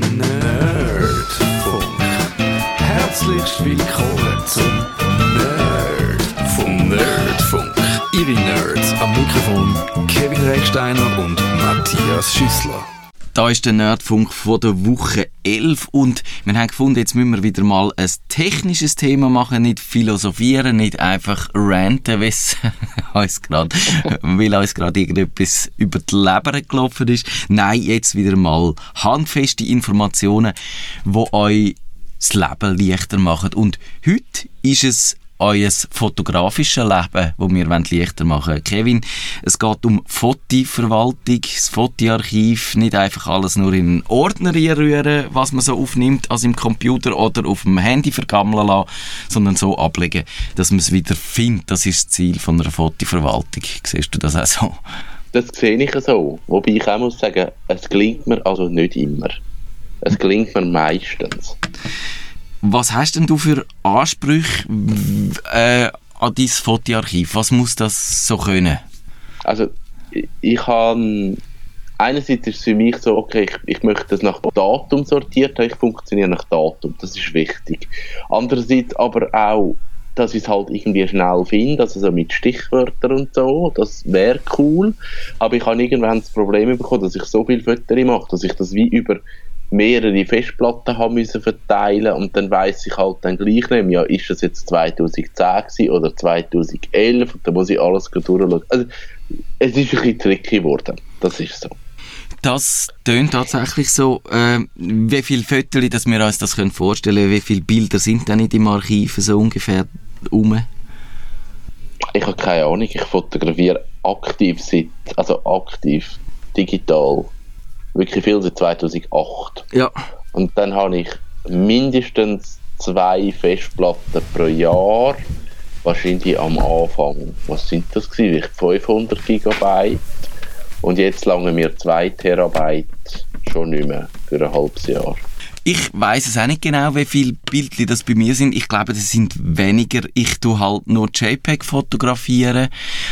Nerdfunk. Herzlich willkommen zum Nerdfunk. Nerdfunk. Ihre Nerds am Mikrofon Kevin Recksteiner und Matthias Schüssler. Da ist der Nerdfunk von der Woche 11 und wir haben gefunden, jetzt müssen wir wieder mal ein technisches Thema machen, nicht philosophieren, nicht einfach ranten, weil uns gerade irgendetwas über die Leber gelaufen ist. Nein, jetzt wieder mal handfeste Informationen, die euch das Leben leichter machen. Und heute ist es euer fotografisches Leben, das wir leichter machen wollen. Kevin, es geht um Fotoverwaltung, das Fotoarchiv, nicht einfach alles nur in einen Ordner rühren, was man so aufnimmt, als im Computer oder auf dem Handy vergammeln lassen, sondern so ablegen, dass man es wieder findet. Das ist das Ziel von einer Fotoverwaltung. Siehst du das auch so? Das sehe ich so. Wobei ich auch muss sagen, es gelingt mir also nicht immer. Es gelingt mir meistens. Was hast denn du für Ansprüche äh, an dein Fotoarchiv? Was muss das so können? Also, ich, ich habe einerseits ist es für mich so, okay, ich, ich möchte das nach Datum sortiert haben, ich funktioniere nach Datum, das ist wichtig. Andererseits aber auch, dass ich es halt irgendwie schnell finde, also so mit Stichwörtern und so, das wäre cool, aber ich habe irgendwann das Problem bekommen, dass ich so viel Fotos mache, dass ich das wie über mehrere Festplatten haben müssen verteilen und dann weiß ich halt dann gleich nicht mehr, ja, ist das jetzt 2010 oder 2011 und dann muss ich alles durchschauen. Also, es ist ein bisschen tricky geworden, das ist so. Das tönt tatsächlich so. Äh, wie viele Fotos, dass wir uns das können vorstellen können, wie viele Bilder sind denn in deinem Archiv so ungefähr um? Ich habe keine Ahnung, ich fotografiere aktiv seit, also aktiv, digital wirklich viel seit 2008. Ja. Und dann habe ich mindestens zwei Festplatten pro Jahr, wahrscheinlich am Anfang. Was sind das gewesen? 500 Gigabyte. Und jetzt lange mir 2 Terabyte schon nicht mehr für ein halbes Jahr. Ich weiß es auch nicht genau, wie viele Bildchen das bei mir sind. Ich glaube, das sind weniger. Ich tue halt nur JPEG fotografieren.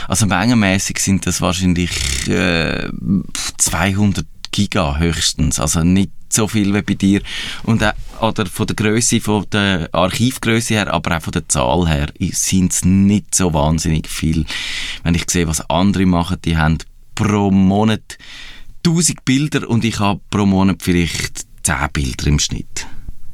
Also mengenmäßig sind das wahrscheinlich äh, 200 Giga höchstens, also nicht so viel wie bei dir. Und, äh, oder von der Größe, von der Archivgröße her, aber auch von der Zahl her, sind es nicht so wahnsinnig viel. Wenn ich sehe, was andere machen, die haben pro Monat 1000 Bilder und ich habe pro Monat vielleicht 10 Bilder im Schnitt.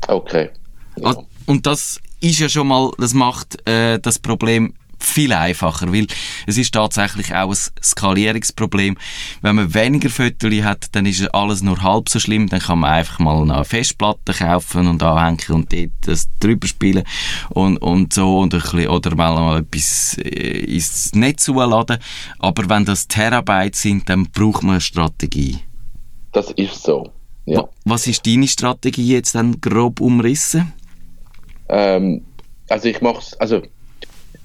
Okay. Ja. Und das ist ja schon mal, das macht äh, das Problem viel einfacher, weil es ist tatsächlich auch ein Skalierungsproblem. Wenn man weniger Fotos hat, dann ist alles nur halb so schlimm, dann kann man einfach mal eine Festplatte kaufen und anhängen und dort das drüber spielen und, und so und ein bisschen, oder mal etwas äh, ins Netz zuladen. Aber wenn das Terabyte sind, dann braucht man eine Strategie. Das ist so. Ja. Was ist deine Strategie jetzt dann grob umrissen? Ähm, also ich mache also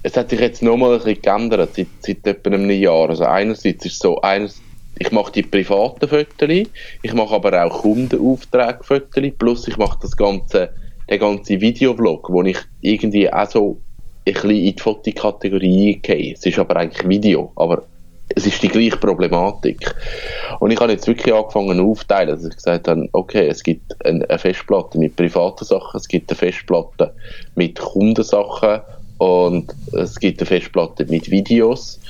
es hat sich jetzt nochmal ein bisschen geändert seit, seit etwa einem Jahr. Also einerseits ist es so, eines, ich mache die privaten Fotos, ich mache aber auch Kundenaufträge Fotos, plus ich mache das ganze, den ganzen Videoblog, wo ich irgendwie auch so ein bisschen in die Fotokategorie gehe. Es ist aber eigentlich Video, aber es ist die gleiche Problematik. Und ich habe jetzt wirklich angefangen aufteilen, dass ich gesagt habe, okay, es gibt eine Festplatte mit privaten Sachen, es gibt eine Festplatte mit Kundensachen und es gibt eine Festplatte mit Videos.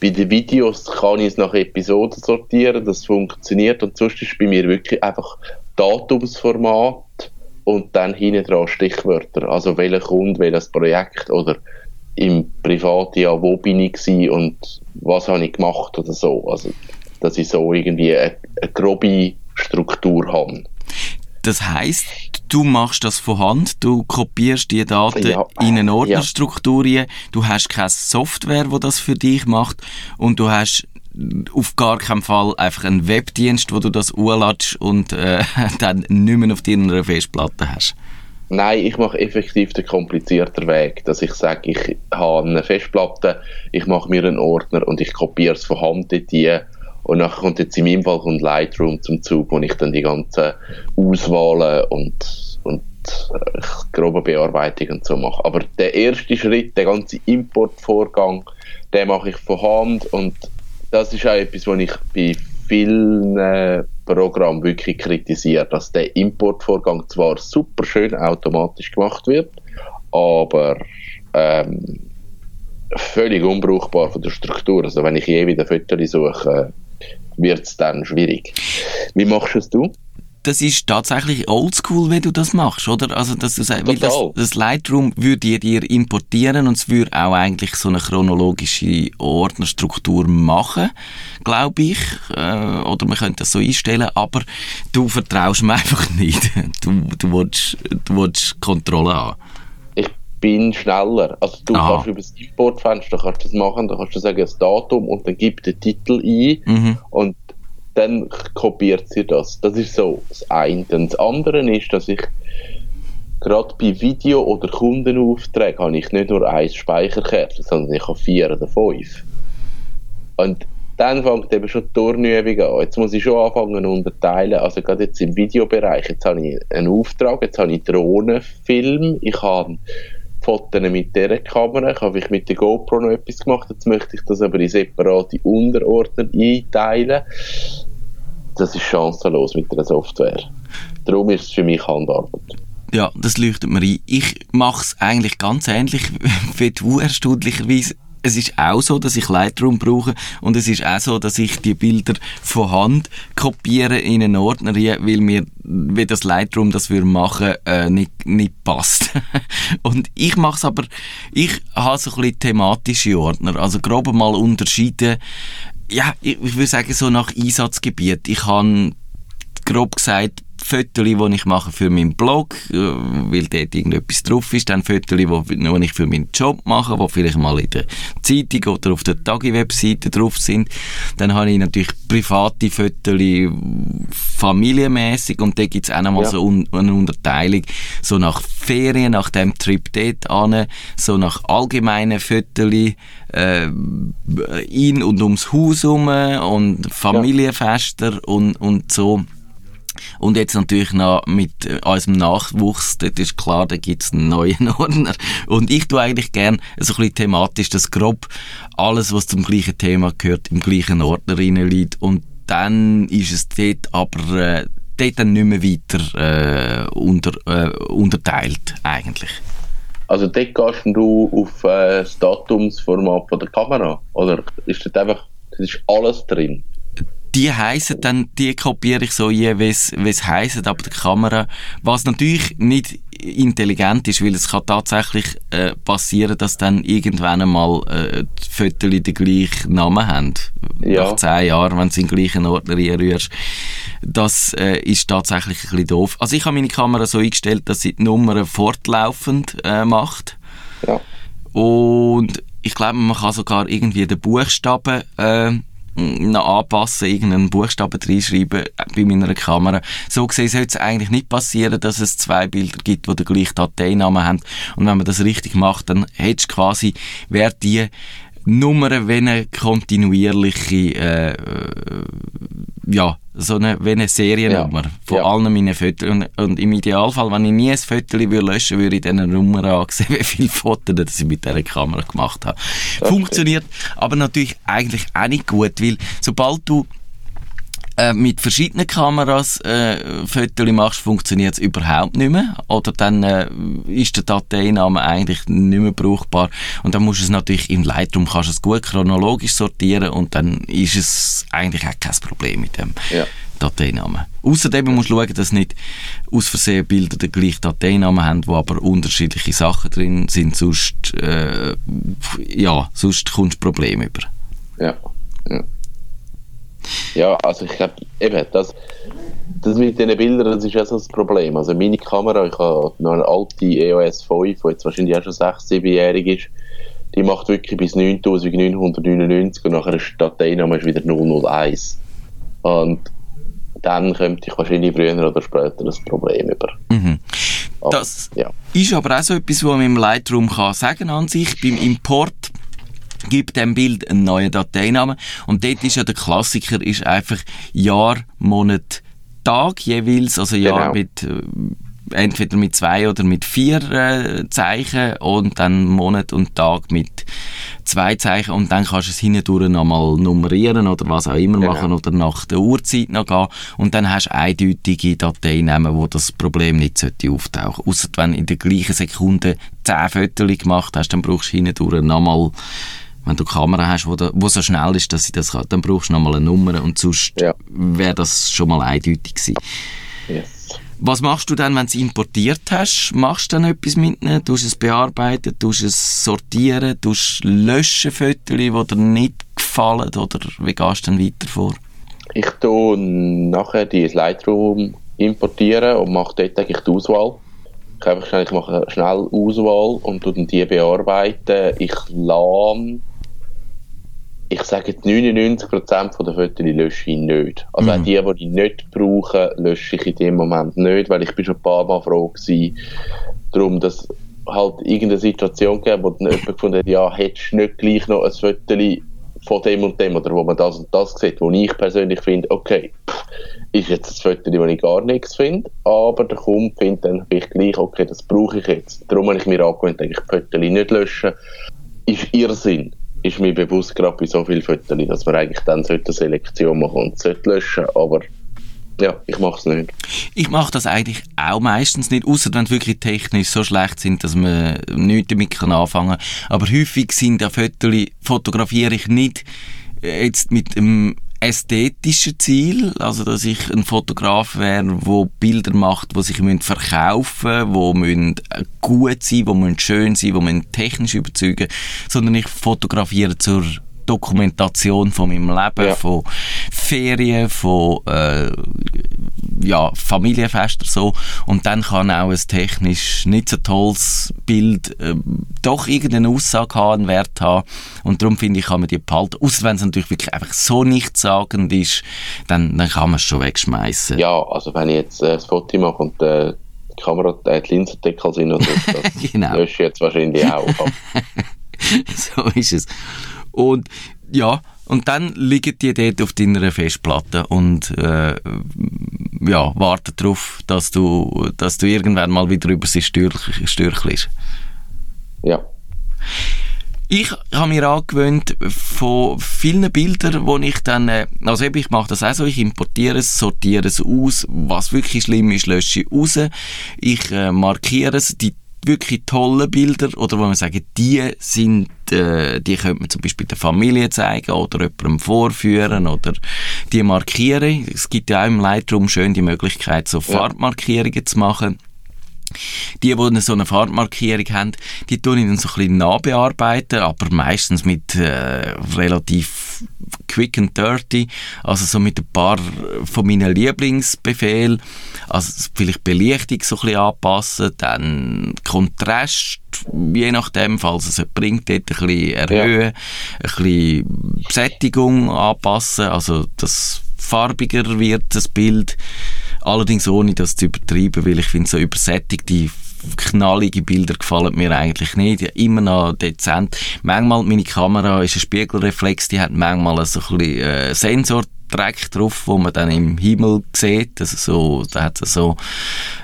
Bei den Videos kann ich es nach Episoden sortieren, das funktioniert und sonst ist bei mir wirklich einfach Datumsformat und dann hinten dran Stichwörter, also welcher Kunde, welches Projekt oder im privaten Jahr, wo bin ich gewesen und was habe ich gemacht oder so. Also, dass ich so irgendwie eine, eine grobe Struktur habe. Das heißt, du machst das von Hand, du kopierst die Daten ja. in eine Ordnerstruktur, ja. du hast keine Software, wo das für dich macht und du hast auf gar keinen Fall einfach einen Webdienst, wo du das urlatsch und äh, dann nicht mehr auf deiner Festplatte hast. Nein, ich mache effektiv den komplizierten Weg, dass ich sage, ich habe eine Festplatte, ich mache mir einen Ordner und ich kopiere es von Hand dort und nachher kommt jetzt in meinem Fall kommt Lightroom zum Zug, wo ich dann die ganzen Auswahlen und, und äh, grobe Bearbeitung und so mache. Aber der erste Schritt, der ganze Importvorgang, den mache ich von Hand und das ist auch etwas, was ich bei vielen Programmen wirklich kritisiert, dass der Importvorgang zwar super schön automatisch gemacht wird, aber ähm, völlig unbrauchbar von der Struktur. Also wenn ich je wieder Fotos suche, wird es dann schwierig. Wie machst es du? das ist tatsächlich oldschool, wenn du das machst, oder? Also, dass du sagst, weil das, das Lightroom würde ihr dir importieren und es würde auch eigentlich so eine chronologische Ordnerstruktur machen, glaube ich. Äh, oder man könnte das so einstellen, aber du vertraust mir einfach nicht. Du, du willst, du willst Kontrolle haben bin schneller. Also du Aha. kannst über das Importfenster kannst das machen, da kannst du sagen das Datum und dann gib den Titel ein mhm. und dann kopiert sie das. Das ist so das eine. Und das andere ist, dass ich gerade bei Video- oder Kundenaufträgen habe ich nicht nur ein Speicherkärtchen, sondern ich habe vier oder fünf. Und dann fängt eben schon die Turnübung an. Jetzt muss ich schon anfangen unterteilen. Also gerade jetzt im Videobereich, jetzt habe ich einen Auftrag, jetzt habe ich Drohnenfilm, ich habe Fotos mit dieser Kamera. Ich habe mit der GoPro noch etwas gemacht. Jetzt möchte ich das aber in separate Unterordner einteilen. Das ist chancenlos mit der Software. Darum ist es für mich Handarbeit. Ja, das leuchtet mir ein. Ich mache es eigentlich ganz ähnlich wie du erstaunlicherweise es ist auch so, dass ich Lightroom brauche und es ist auch so, dass ich die Bilder von Hand kopiere in einen Ordner, weil mir wie das Lightroom das wir machen äh, nicht, nicht passt. und ich mache es aber, ich habe so ein bisschen thematische Ordner, also grob mal unterschieden, ja, ich, ich würde sagen so nach Einsatzgebiet. Ich habe grob gesagt Fotos, die ich mache für meinen Blog, äh, weil dort irgendetwas drauf ist, dann Fotos, die ich für meinen Job mache, die vielleicht mal in der Zeitung oder auf der Tagi-Webseite drauf sind. Dann habe ich natürlich private Fotos, familienmäßig und da gibt es auch nochmal ja. so eine Unterteilung, so nach Ferien, nach dem Trip dort an, so nach allgemeinen Fotos, äh, in und ums Haus herum und Familienfester ja. und, und so. Und jetzt natürlich noch mit äh, unserem Nachwuchs, das ist klar, da gibt es einen neuen Ordner. Und ich tue eigentlich gern so ein bisschen thematisch, dass grob alles, was zum gleichen Thema gehört, im gleichen Ordner liegt. Und dann ist es dort aber äh, dort dann nicht mehr weiter äh, unter, äh, unterteilt, eigentlich. Also dort gehst du auf äh, das Datumsformat von der Kamera? Oder ist das einfach, das ist alles drin? Die heißen dann, die kopiere ich so je, wie es heisst, aber die Kamera, was natürlich nicht intelligent ist, weil es kann tatsächlich äh, passieren, dass dann irgendwann einmal äh, die Fotos den gleichen Namen haben. Ja. Nach zehn Jahren, wenn du in den gleichen Ordner rührst. Das äh, ist tatsächlich ein bisschen doof. Also ich habe meine Kamera so eingestellt, dass sie die Nummern fortlaufend äh, macht. Ja. Und ich glaube, man kann sogar irgendwie den Buchstaben äh, noch anpassen, irgendeinen Buchstaben reinschreiben bei meiner Kamera. So gesehen sollte es eigentlich nicht passieren, dass es zwei Bilder gibt, die den gleichen Dateinamen haben. Und wenn man das richtig macht, dann hättest du quasi, wer die Nummern, wenn eine kontinuierliche, äh, äh, ja, so eine, wie eine Seriennummer ja. von ja. allen meinen Fotos. Und, und, im Idealfall, wenn ich nie ein Foto würde löschen würde, ich diese Nummer ansehen, wie viele Fotos dass ich mit dieser Kamera gemacht habe. Das Funktioniert aber natürlich eigentlich auch nicht gut, weil sobald du äh, mit verschiedenen Kameras äh, Fotos machst, funktioniert es überhaupt nicht mehr. Oder dann äh, ist der Dateiname eigentlich nicht mehr brauchbar. Und dann musst du es natürlich im Lightroom kannst es gut chronologisch sortieren und dann ist es eigentlich auch kein Problem mit dem. Ja. Dateinamen. Außerdem musst du schauen, dass nicht aus Versehen Bilder den gleichen Dateinamen haben, wo aber unterschiedliche Sachen drin sind, sonst, äh, ja, sonst kommst du Probleme über. Ja, ja. Ja, also ich glaube, eben, das, das mit diesen Bildern, das ist ja so das Problem. Also meine Kamera, ich habe noch eine alte EOS 5, die jetzt wahrscheinlich auch schon 6, 7-jährig ist, die macht wirklich bis 9999 und nachher ist der Dateiname wieder 001. Und dann könnte ich wahrscheinlich früher oder später das Problem über. Mhm. Das ja. ist aber auch so etwas, was man im Lightroom kann sagen an sich. Beim Import gibt dem Bild einen neuen Dateinamen und dort ist ja der Klassiker ist einfach Jahr, Monat, Tag jeweils, also Jahr genau. mit äh, entweder mit zwei oder mit vier äh, Zeichen und dann Monat und Tag mit zwei Zeichen und dann kannst du es hindurch nochmal nummerieren oder was auch immer genau. machen oder nach der Uhrzeit noch gehen und dann hast du eindeutige Dateinamen, wo das Problem nicht sollte auftauchen. Außer wenn du in der gleichen Sekunde zehn Fotos gemacht hast, dann brauchst du hindurch nochmal wenn du eine Kamera hast, wo, da, wo so schnell ist, dass sie das kann, dann brauchst du nochmal eine Nummer und sonst ja. wäre das schon mal eindeutig gewesen. Yes. Was machst du dann, wenn du es importiert hast? Machst du dann etwas mit ihnen? Tust du es bearbeiten? Tust du es sortieren? Tust du löschen Fotos, die dir nicht gefallen? Oder wie gehst du dann weiter vor? Ich tue nachher die Lightroom importieren und mache dort eigentlich die Auswahl. Ich, einfach schnell, ich mache schnell Auswahl und tue dann die bearbeiten. Ich lade ich sage 99% der Fotos lösche ich nicht. Also mhm. auch die, die ich nicht brauche, lösche ich in dem Moment nicht, weil ich bin schon ein paar Mal froh gewesen, darum, dass halt irgendeine Situation gab, wo dann jemand gefunden hat, ja, hättest du nicht gleich noch ein Foto von dem und dem, oder wo man das und das sieht, wo ich persönlich finde, okay, ist jetzt ein Foto, wo ich gar nichts finde, aber der Kunde findet dann vielleicht gleich, okay, das brauche ich jetzt. Darum habe ich mir angewöhnt, eigentlich die Fotos nicht löschen. Ist Irrsinn ist mir bewusst, gerade bei so vielen Fotos, dass man eigentlich dann eine Selektion machen und sollte löschen, aber ja, ich mache es nicht. Ich mache das eigentlich auch meistens nicht, außer wenn wirklich technisch so schlecht sind, dass man nichts damit anfangen kann. Aber häufig sind ja Fotos, fotografiere ich nicht jetzt mit dem ästhetischen Ziel, also dass ich ein Fotograf wäre, wo Bilder macht, wo sich verkaufen müssen, wo müssen gut sein, wo müssen schön sein, wo müssen technisch überzeugen, sondern ich fotografiere zur Dokumentation von meinem Leben, ja. von Ferien, von äh, ja, Familienfester so und dann kann auch ein technisch nicht so tolles Bild äh, doch irgendeine Aussage haben, einen Wert haben und darum finde ich, kann man die behalten, außer wenn es natürlich wirklich einfach so nichtssagend ist, dann, dann kann man es schon wegschmeißen. Ja, also wenn ich jetzt äh, das Foto mache und äh, die Kamera, äh, die Linsendeckel sind oder das genau. lösche ich jetzt wahrscheinlich auch. so ist es. Und ja, und dann liegen die dort auf deiner Festplatte und äh, ja, warten darauf, dass du, dass du irgendwann mal wieder über sie stürchelst. Ja. Ich habe mir angewöhnt, von vielen Bildern, wo ich dann, äh, also eben, ich mache das auch so, ich importiere es, sortiere es aus, was wirklich schlimm ist, lösche ich raus, ich äh, markiere es, die wirklich tolle Bilder oder wo man sagen, die sind, äh, die könnte man zum Beispiel der Familie zeigen oder jemandem vorführen oder die markieren. Es gibt ja auch im Lightroom schön die Möglichkeit, so Farbmarkierungen zu machen. Die, die so eine Farbmarkierung haben, die tun ich dann so ein bisschen nachbearbeiten, aber meistens mit äh, relativ quick and dirty, also so mit ein paar von meinen Lieblingsbefehlen, also vielleicht Belichtung so ein bisschen anpassen, dann Kontrast, je nachdem, falls es bringt, dort ein bisschen erhöhen, ja. ein bisschen Sättigung anpassen, also dass farbiger wird das Bild, allerdings ohne das zu übertreiben, weil ich finde so übersättigte knallige Bilder gefallen mir eigentlich nicht. Ja, immer noch dezent. Manchmal, meine Kamera ist ein Spiegelreflex, die hat manchmal so ein bisschen äh, Sensor Dreck drauf, wo man dann im Himmel sieht. Also so, da hat es so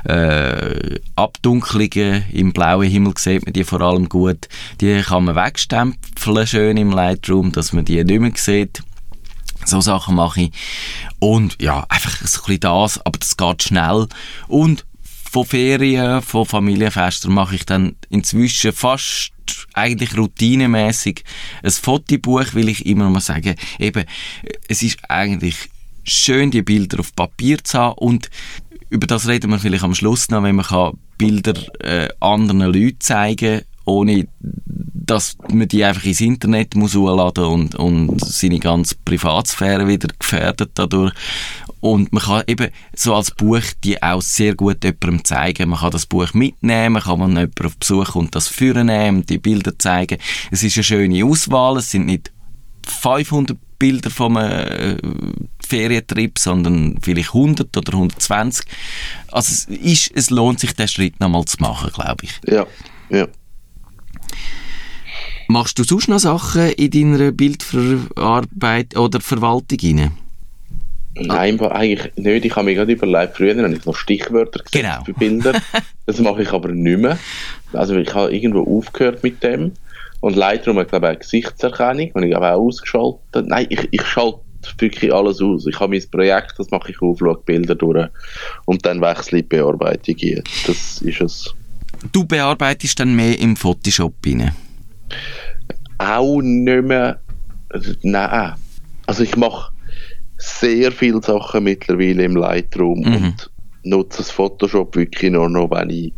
äh, Abdunklungen im blauen Himmel sieht man die vor allem gut. Die kann man wegstempeln schön im Lightroom, dass man die nicht mehr sieht. So Sachen mache ich. Und ja, einfach ein bisschen das, aber das geht schnell. Und von Ferien, von Familienfesten mache ich dann inzwischen fast eigentlich routinemäßig ein Fotobuch, weil ich immer mal sagen, eben, es ist eigentlich schön, die Bilder auf Papier zu haben und über das reden wir vielleicht am Schluss noch, wenn man Bilder äh, anderen Leuten zeigen ohne dass man die einfach ins Internet muss hochladen und, und seine ganze Privatsphäre wieder gefährdet dadurch. Und man kann eben so als Buch die auch sehr gut jemandem zeigen. Man kann das Buch mitnehmen, kann man jemanden auf Besuch und das führen nehmen, die Bilder zeigen. Es ist eine schöne Auswahl, es sind nicht 500 Bilder vom äh, Ferientrip, sondern vielleicht 100 oder 120. Also es, ist, es lohnt sich, den Schritt nochmal zu machen, glaube ich. Ja, ja. Machst du sonst noch Sachen in deiner Bildverarbeitung oder Verwaltung rein? Nein, eigentlich nicht. Ich habe mir gerade überlegt, früher habe ich noch Stichwörter gesetzt Genau. für Bilder. Das mache ich aber nicht mehr. Also ich habe irgendwo aufgehört mit dem. Und Lightroom hat, glaube ich, auch Gesichtserkennung, und ich habe auch ausgeschaltet. Nein, ich, ich schalte wirklich alles aus. Ich habe mein Projekt, das mache ich auf, schaue Bilder durch und dann wechsle ich die Bearbeitung ein. Das ist es. Du bearbeitest dann mehr im Photoshop rein. auch nicht mehr. Also, nein. Also ich mache sehr viele Sachen mittlerweile im Lightroom Mhm. und nutze das Photoshop wirklich nur noch, wenn ich,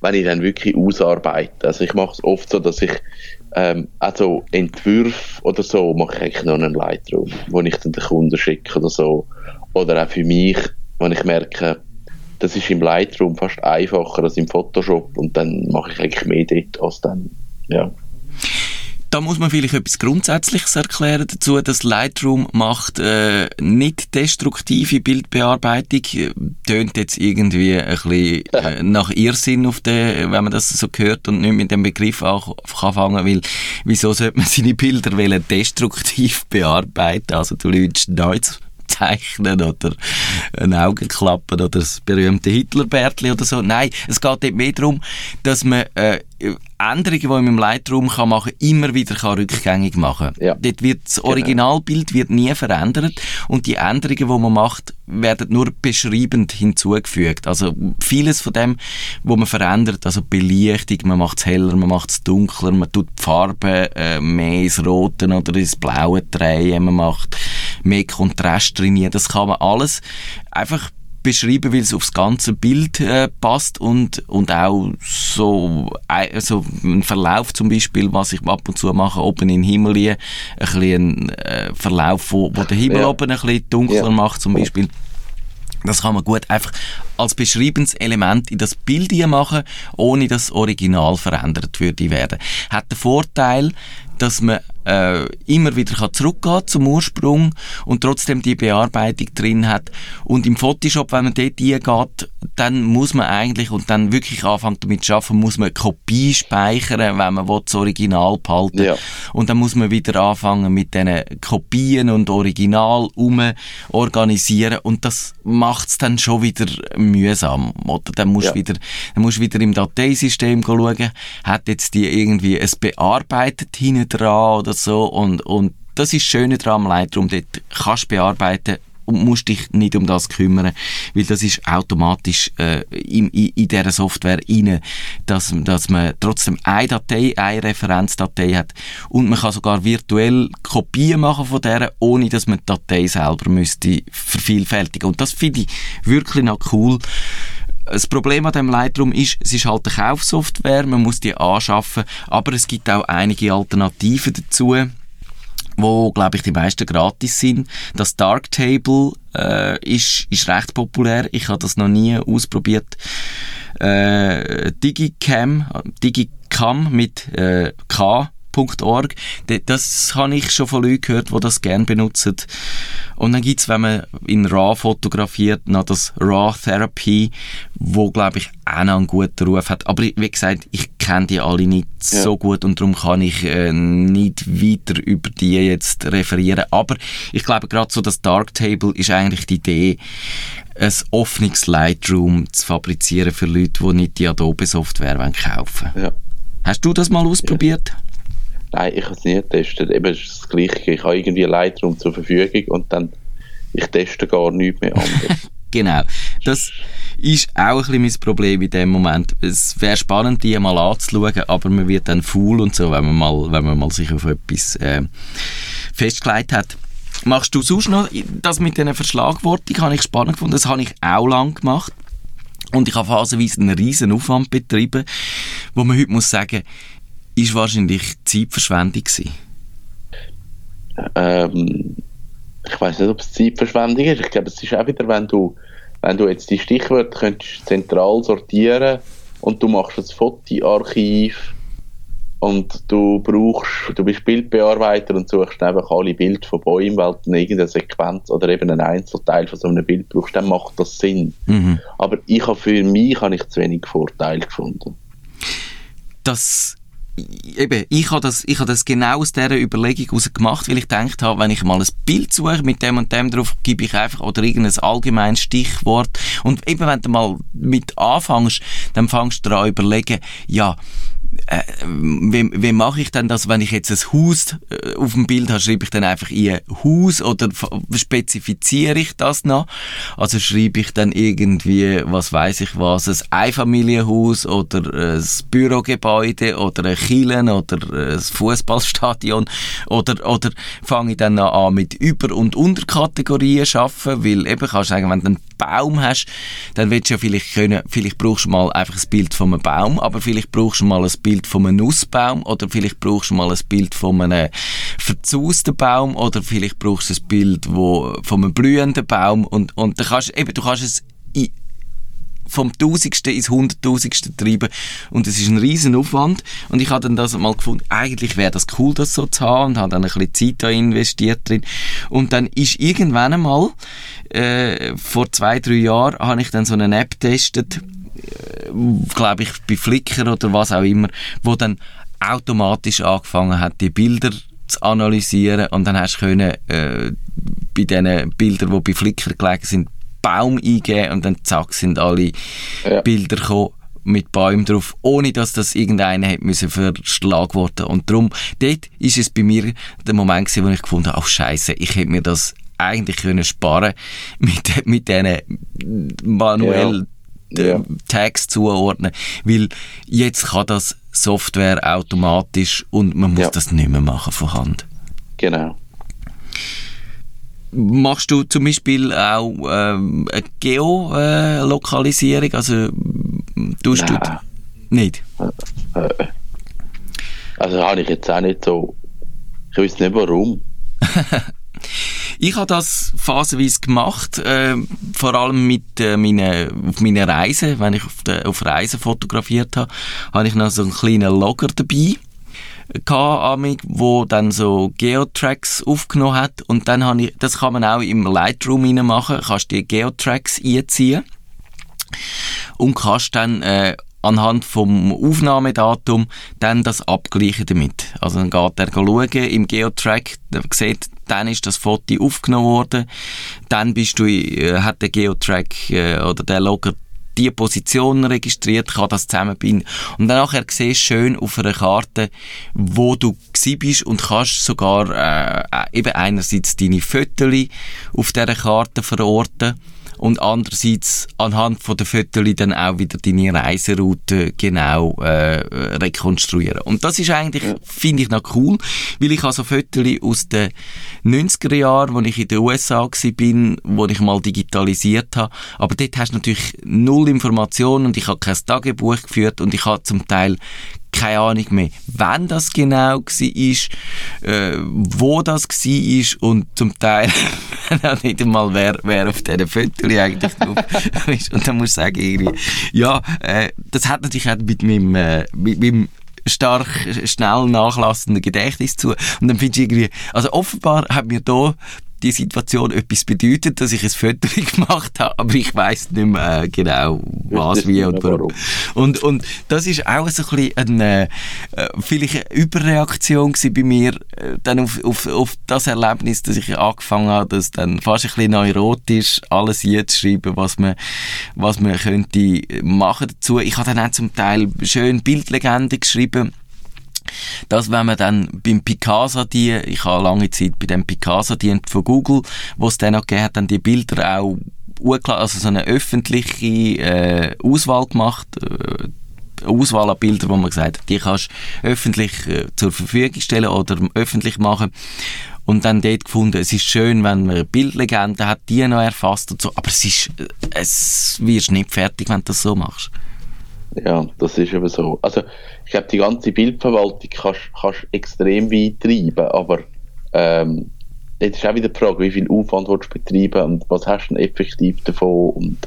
wenn ich dann wirklich ausarbeite. Also ich mache es oft so, dass ich ähm, also Entwürfe oder so mache ich eigentlich nur in Lightroom, wo ich dann den Kunden schicke oder so. Oder auch für mich, wenn ich merke, das ist im Lightroom fast einfacher als im Photoshop und dann mache ich eigentlich mehr dort als dann, ja. Da muss man vielleicht etwas Grundsätzliches erklären dazu, dass Lightroom macht äh, nicht destruktive Bildbearbeitung. Tönt jetzt irgendwie ein bisschen äh, nach Irrsinn, auf den, wenn man das so hört und nicht mit dem Begriff auch kann fangen will. Wieso sollte man seine Bilder wollen destruktiv bearbeiten? Also du willst Neues zeichnen oder ein Augenklappen oder das berühmte Hitlerbärtli oder so. Nein, es geht dort mehr darum, dass man äh, Änderungen, die man im Lightroom kann machen kann, immer wieder kann rückgängig machen kann. Ja. Dort wird das Originalbild wird nie verändert und die Änderungen, die man macht, werden nur beschreibend hinzugefügt. Also vieles von dem, wo man verändert, also Belichtung, man macht es heller, man macht es dunkler, man tut die Farbe äh, mehr ins Rote oder ins Blaue drehen, man macht mehr Kontrast drin, das kann man alles einfach beschreiben, weil es aufs ganze Bild äh, passt und, und auch so, äh, so ein Verlauf zum Beispiel, was ich ab und zu mache, oben in den Himmel, ein bisschen ein äh, Verlauf, wo, wo der Himmel Ja. oben ein bisschen dunkler Ja. macht zum Beispiel. Das kann man gut einfach als beschriebenes Element in das Bild machen, ohne dass das Original verändert würde werden. Hat den Vorteil, dass man äh, immer wieder kann zurückgehen zum Ursprung und trotzdem die Bearbeitung drin hat. Und im Photoshop, wenn man dort eingeht, dann muss man eigentlich, und dann wirklich anfängt damit zu arbeiten, muss man Kopie speichern, wenn man will, das Original behalten Ja. und dann muss man wieder anfangen mit diesen Kopien und Original um organisieren und das macht es dann schon wieder mühsam. Oder dann musst du Ja. wieder, dann musst wieder im Dateisystem schauen, hat jetzt die irgendwie es bearbeitet hinten dran oder so und, und das ist das Schöne daran am Lightroom, dort kannst du bearbeiten und musst dich nicht um das kümmern, weil das ist automatisch äh, in, in, in dieser Software rein, dass, dass man trotzdem eine Datei, eine Referenzdatei hat und man kann sogar virtuell Kopien machen von der, ohne dass man die Datei selber müsste vervielfältigen. Und das finde ich wirklich noch cool. Das Problem an dem Lightroom ist, es ist halt eine Kaufsoftware, man muss die anschaffen, aber es gibt auch einige Alternativen dazu wo glaube ich die meisten gratis sind. Das Darktable äh, ist, ist recht populär. Ich habe das noch nie ausprobiert. Äh, Digicam, Digicam mit äh, K.org. D- Das habe ich schon von Leuten gehört, die das gerne benutzen. Und dann gibt's, wenn man in RAW fotografiert, noch das RAW Therapy, wo, glaube ich, auch noch einen guten Ruf hat. Aber wie gesagt, ich kenne die alle nicht Ja. so gut und darum kann ich äh, nicht weiter über die jetzt referieren. Aber ich glaube, gerade so das Darktable ist eigentlich die Idee, ein offenes Lightroom zu fabrizieren für Leute, die nicht die Adobe-Software kaufen wollen. Ja. Hast du das mal ausprobiert? Nein, ich habe es nie getestet. Eben, ist das Gleiche. Ich habe irgendwie Lightroom zur Verfügung und dann ich teste gar nichts mehr anderes. Genau. Das ist auch ein mein Problem in dem Moment. Es wäre spannend, die mal anzuschauen, aber man wird dann faul und so, wenn man mal, wenn man mal sich auf etwas äh, festgelegt hat. Machst du sonst noch das mit diesen Verschlagwortung? Habe ich spannend gefunden. Das habe ich auch lang gemacht. Und ich habe phasenweise einen riesen Aufwand betrieben, wo man heute muss sagen, ist wahrscheinlich Zeitverschwendung gewesen. ähm, ich weiß nicht, ob es Zeitverschwendung ist. Ich glaube, es ist auch wieder, wenn du, wenn du jetzt die Stichwörter könntest zentral sortieren und du machst ein Fotoarchiv und du brauchst, du bist Bildbearbeiter und suchst einfach alle Bilder von Bäumen, weil du irgendeine Sequenz oder eben einen Einzelteil von so einem Bild brauchst, dann macht das Sinn. Mhm. Aber ich habe für mich habe ich zu wenig Vorteile gefunden. das eben, ich habe das, ich das genau aus dieser Überlegung heraus gemacht, weil ich gedacht habe, wenn ich mal ein Bild suche mit dem und dem drauf, gebe ich einfach, oder irgendein allgemeines Stichwort. Und eben, wenn du mal mit anfängst, dann fängst du daran überlegen, ja, äh, wie, wie mache ich denn das, wenn ich jetzt ein Haus äh, auf dem Bild habe, schreibe ich dann einfach ein Haus oder spezifiziere ich das noch? Also schreibe ich dann irgendwie, was weiß ich was, ein Einfamilienhaus oder ein Bürogebäude oder ein Kielen oder ein Fußballstadion? Oder, oder fange ich dann noch an mit Über- und Unterkategorien schaffen, weil eben kannst du sagen, wenn du einen Baum hast, dann willst du ja vielleicht können, vielleicht brauchst du mal einfach ein Bild von einem Baum, aber vielleicht brauchst du mal ein Bild von einem Nussbaum oder vielleicht brauchst du mal ein Bild von einem verzausten Baum oder vielleicht brauchst du ein Bild wo, von einem blühenden Baum und, und dann kannst, eben, du kannst es in, vom Tausendsten ins Hunderttausendste treiben und es ist ein riesen Aufwand und ich habe dann das mal gefunden, eigentlich wäre das cool, das so zu haben und habe dann ein bisschen Zeit da investiert drin und dann ist irgendwann einmal äh, vor zwei, drei Jahren habe ich dann so eine App getestet glaube ich, bei Flickr oder was auch immer, wo dann automatisch angefangen hat, die Bilder zu analysieren und dann hast du können, äh, bei diesen Bildern, die bei Flickr gelegen sind, Baum eingeben und dann zack sind alle ja. Bilder gekommen mit Bäumen drauf, ohne dass das irgendeiner hätte müssen verschlagworten Und darum, dort ist es bei mir der Moment gewesen, wo ich gefunden habe, oh Scheiße, ich hätte mir das eigentlich können sparen mit, mit diesen manuell ja. Tags zuordnen, weil jetzt kann das Software automatisch und man muss ja. das nicht mehr machen von Hand. Genau. Machst du zum Beispiel auch ähm, eine Geolokalisierung? Also tust Nein. du nicht? Äh, äh. Also habe ich jetzt auch nicht so. Ich weiß nicht warum. Ich habe das phasenweise gemacht, äh, vor allem mit äh, meinen, auf meinen Reisen. Wenn ich auf, de, auf Reisen fotografiert habe, habe ich noch so einen kleinen Logger dabei gehabt, wo dann so Geotracks aufgenommen hat. Und dann habe ich, das kann man auch im Lightroom machen, kannst die Geotracks einziehen. Und kannst dann äh, anhand vom Aufnahmedatum dann das abgleichen damit. Also dann geht er schauen im Geotrack, sieht, dann ist das Foto aufgenommen worden, dann bist du, äh, hat der Geotrack äh, oder der Logger die Position registriert, kann das zusammenbinden. Und dann nachher siehst du schön auf einer Karte, wo du bist und kannst sogar äh, äh, eben einerseits deine Fotos auf dieser Karte verorten und andererseits anhand von der Fotos dann auch wieder deine Reiseroute genau äh, rekonstruieren. Und das ist eigentlich, finde ich noch cool, weil ich also Fotos aus den 90er Jahren, wo ich in den USA bin, wo ich mal digitalisiert habe, aber dort hast du natürlich null Informationen und ich habe kein Tagebuch geführt und ich habe zum Teil keine Ahnung mehr, wann das genau war, äh, wo das war und zum Teil nicht einmal, wer, wer auf diesen Fotos eigentlich drauf ist. Und dann muss ich sagen, irgendwie, ja, äh, das hat natürlich auch mit meinem, äh, mit meinem stark schnell nachlassenden Gedächtnis zu. Und dann finde ich irgendwie, also offenbar hat mir da die Situation etwas bedeutet, dass ich ein Foto gemacht habe, aber ich weiß nicht mehr äh, genau, was, wie und warum. Und, und das ist auch so ein bisschen eine, äh, vielleicht eine Überreaktion bei mir, äh, dann auf, auf, auf das Erlebnis, dass ich angefangen habe, das dann fast ein bisschen neurotisch alles schreiben, was man, was man könnte machen dazu. Ich habe dann auch zum Teil schön Bildlegende geschrieben, dass wenn man dann beim Picasa die, ich habe lange Zeit bei dem Picasa dient von Google, wo es dann noch gegeben hat, dann die Bilder auch also so eine öffentliche äh, Auswahl gemacht, äh, Auswahl an Bildern, wo man gesagt hat, die kannst du öffentlich äh, zur Verfügung stellen oder öffentlich machen. Und dann dort gefunden, es ist schön, wenn man Bildlegenden hat, die noch erfasst und so, aber es ist, äh, es wirst nicht fertig, wenn du das so machst. Ja, das ist eben so. Also, ich glaube, die ganze Bildverwaltung kannst du extrem weit treiben, aber ähm, jetzt ist auch wieder die Frage, wie viel Aufwand willst du betreiben und was hast du denn effektiv davon und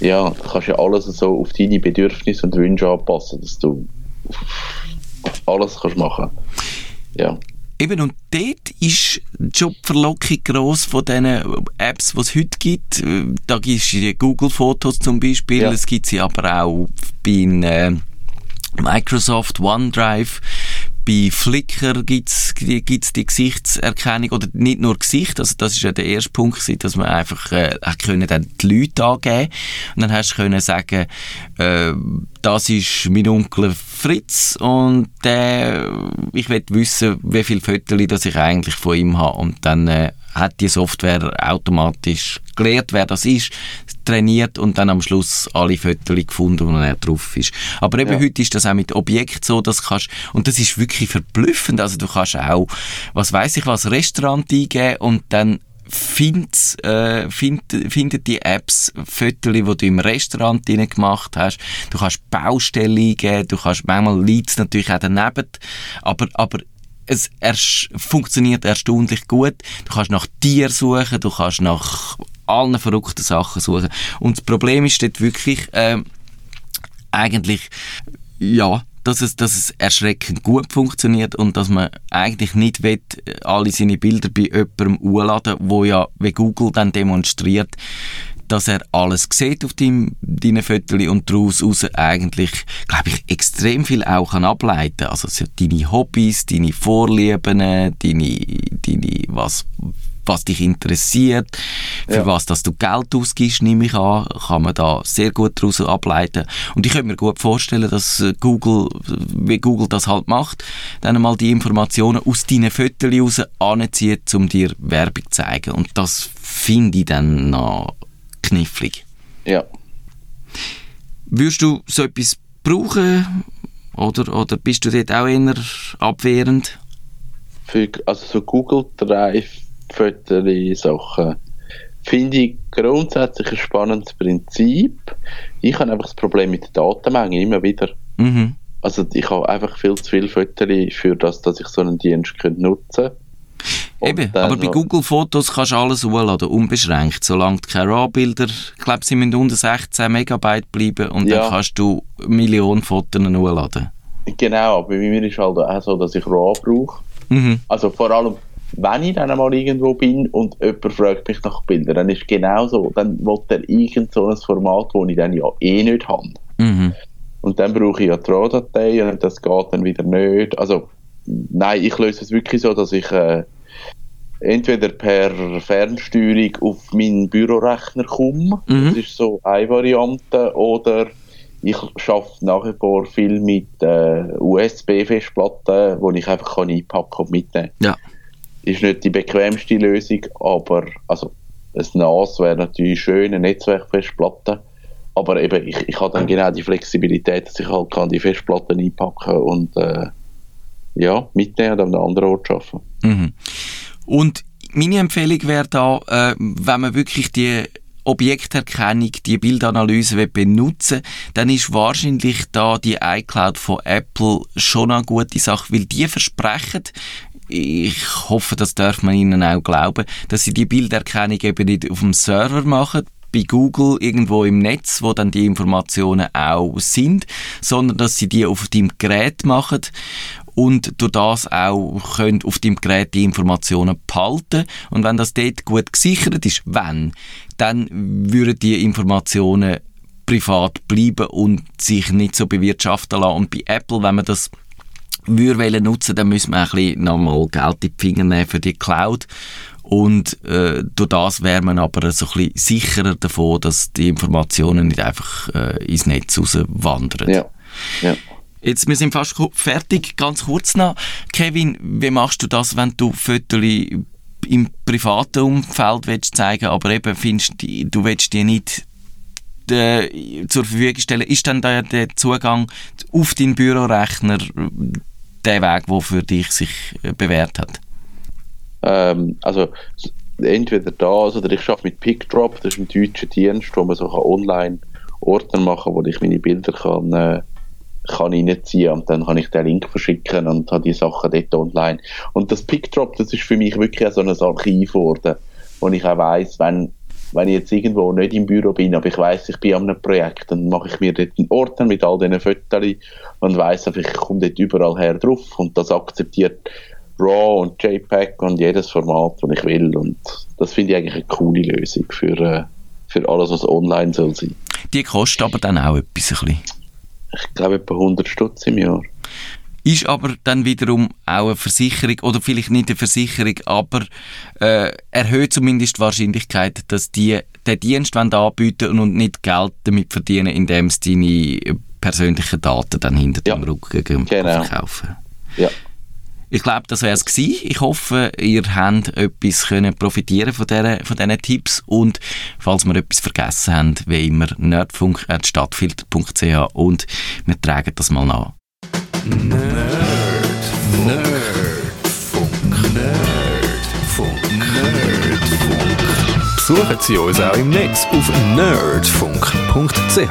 ja, du kannst ja alles so auf deine Bedürfnisse und Wünsche anpassen, dass du alles kannst machen. Ja. Eben, und dort ist die Jobverlockung gross von diesen Apps, die es heute gibt. Da gibt es Google-Fotos zum Beispiel, ja. es gibt sie aber auch bei äh, Microsoft OneDrive. Bei Flickr gibt's gibt's die Gesichtserkennung, oder nicht nur Gesicht, also das ist ja der erste Punkt, dass man einfach äh, können dann die Leute angeben und dann hast du können sagen, äh, das ist mein Onkel Fritz und äh, ich will wissen, wie viele Fotos ich eigentlich von ihm habe und dann äh, hat die Software automatisch gelernt, wer das ist, trainiert und dann am Schluss alle Fotos gefunden, wo er drauf ist. Aber eben ja. heute ist das auch mit Objekt so, dass kannst, und das ist wirklich verblüffend, also du kannst auch, was weiß ich was, Restaurant eingeben und dann findet, äh, find, findet die Apps Fotos, die du im Restaurant gemacht hast. Du kannst Baustelle eingeben, du kannst, manchmal liegt natürlich auch daneben, aber, aber es erst, funktioniert erstaunlich gut. Du kannst nach Tier suchen, du kannst nach allen verrückten Sachen suchen. Und das Problem ist dort wirklich, äh, eigentlich, ja, dass es, dass es erschreckend gut funktioniert und dass man eigentlich nicht will, alle seine Bilder bei jemandem hochladen, wo ja, wie Google dann demonstriert, dass er alles sieht auf deinem, deinen Fotos und daraus raus eigentlich, glaube ich, extrem viel auch kann ableiten Also so deine Hobbys, deine Vorlieben, deine, deine was, was dich interessiert, für ja. was dass du Geld ausgibst, nehme ich an, kann man da sehr gut daraus ableiten. Und ich könnte mir gut vorstellen, dass Google, wie Google das halt macht, dann mal die Informationen aus deinen Fotos raus anzieht, um dir Werbung zu zeigen. Und das finde ich dann noch knifflig. Ja. Würdest du so etwas brauchen oder, oder bist du dort auch eher abwehrend? Für, also so Google Drive Fotos Sachen finde ich grundsätzlich ein spannendes Prinzip. Ich habe einfach das Problem mit der Datenmenge immer wieder. Mhm. Also ich habe einfach viel zu viele Fotos für das, dass ich so einen Dienst nutzen könnte. Eben, aber bei Google Fotos kannst du alles hochladen, unbeschränkt, solange du keine RAW-Bilder, ich glaube, sie müssen unter 16 Megabyte bleiben und ja. dann kannst du Millionen Fotos hochladen. Genau, aber bei mir ist halt auch so, dass ich RAW brauche. Mhm. Also vor allem, wenn ich dann einmal irgendwo bin und jemand fragt mich nach Bildern, dann ist genau so, dann will er irgend so ein Format, das ich dann ja eh nicht habe. Mhm. Und dann brauche ich ja die RAW-Datei und das geht dann wieder nicht. Also, nein, ich löse es wirklich so, dass ich... Äh, entweder per Fernsteuerung auf meinen Bürorechner komme, mhm. das ist so eine Variante, oder ich arbeite nach wie vor viel mit äh, USB-Festplatten, wo ich einfach kann einpacken und mitnehmen kann. Ja. Ist nicht die bequemste Lösung, aber also ein NAS wäre natürlich schön, eine Netzwerkfestplatte. Aber eben, ich, ich habe dann genau die Flexibilität, dass ich halt kann die Festplatten einpacken und äh, ja, mitnehmen und an einem anderen Ort arbeiten. Mhm. Und meine Empfehlung wäre da, äh, wenn man wirklich die Objekterkennung, die Bildanalyse benutzen dann ist wahrscheinlich da die iCloud von Apple schon eine gute Sache, weil die versprechen, ich hoffe, das darf man ihnen auch glauben, dass sie die Bilderkennung eben nicht auf dem Server machen, bei Google irgendwo im Netz, wo dann die Informationen auch sind, sondern dass sie die auf dem Gerät machen und durch das auch könnt auf dem Gerät die Informationen behalten und wenn das dort gut gesichert ist, wenn, dann würden die Informationen privat bleiben und sich nicht so bewirtschaften lassen. Und bei Apple, wenn man das würde nutzen, dann müssen wir ein bisschen nochmal Geld in die Finger nehmen für die Cloud. Und äh, durch das wäre man aber so ein sicherer davon, dass die Informationen nicht einfach äh, ins Netz rauswandern. Ja. ja. Jetzt, wir sind fast fertig. Ganz kurz noch. Kevin, wie machst du das, wenn du Fotos im privaten Umfeld willst zeigen, aber eben findest, du willst die nicht äh, zur Verfügung stellen, ist dann der, Zugang auf deinen Bürorechner der Weg, der für dich sich äh, bewährt hat? Ähm, also entweder das oder ich arbeite mit PickDrop, das ist ein deutscher Dienst, wo man so online Ordner machen kann, wo ich meine Bilder kann äh, kann reinziehen und dann kann ich den Link verschicken und habe die Sachen dort online. Und das PickDrop, das ist für mich wirklich so ein Archiv geworden, wo ich auch weiss, wenn, wenn ich jetzt irgendwo nicht im Büro bin, aber ich weiss, ich bin an einem Projekt, dann mache ich mir dort einen Ordner mit all diesen Fotos und weiss ich komme dort überall her drauf und das akzeptiert RAW und JPEG und jedes Format, das ich will und das finde ich eigentlich eine coole Lösung für, äh, für alles, was online soll sein. Die kostet aber dann auch etwas ein bisschen. Ich glaube, etwa 100 Stutz im Jahr. Ist aber dann wiederum auch eine Versicherung, oder vielleicht nicht eine Versicherung, aber äh, erhöht zumindest die Wahrscheinlichkeit, dass die den Dienst anbieten und nicht Geld damit verdienen, indem sie deine persönlichen Daten dann hinter ja. dem Rücken genau. verkaufen. Ja. Ich glaube, das wäre es gewesen. Ich hoffe, ihr habt etwas können profitieren von, dieser, von diesen Tipps und falls wir etwas vergessen haben, wie immer nerdfunk.stadtfilter.ch und wir tragen das mal nach. Nerd. Nerdfunk. Nerdfunk. Nerdfunk. Besuchen Sie uns auch im Netz auf nerdfunk.ch.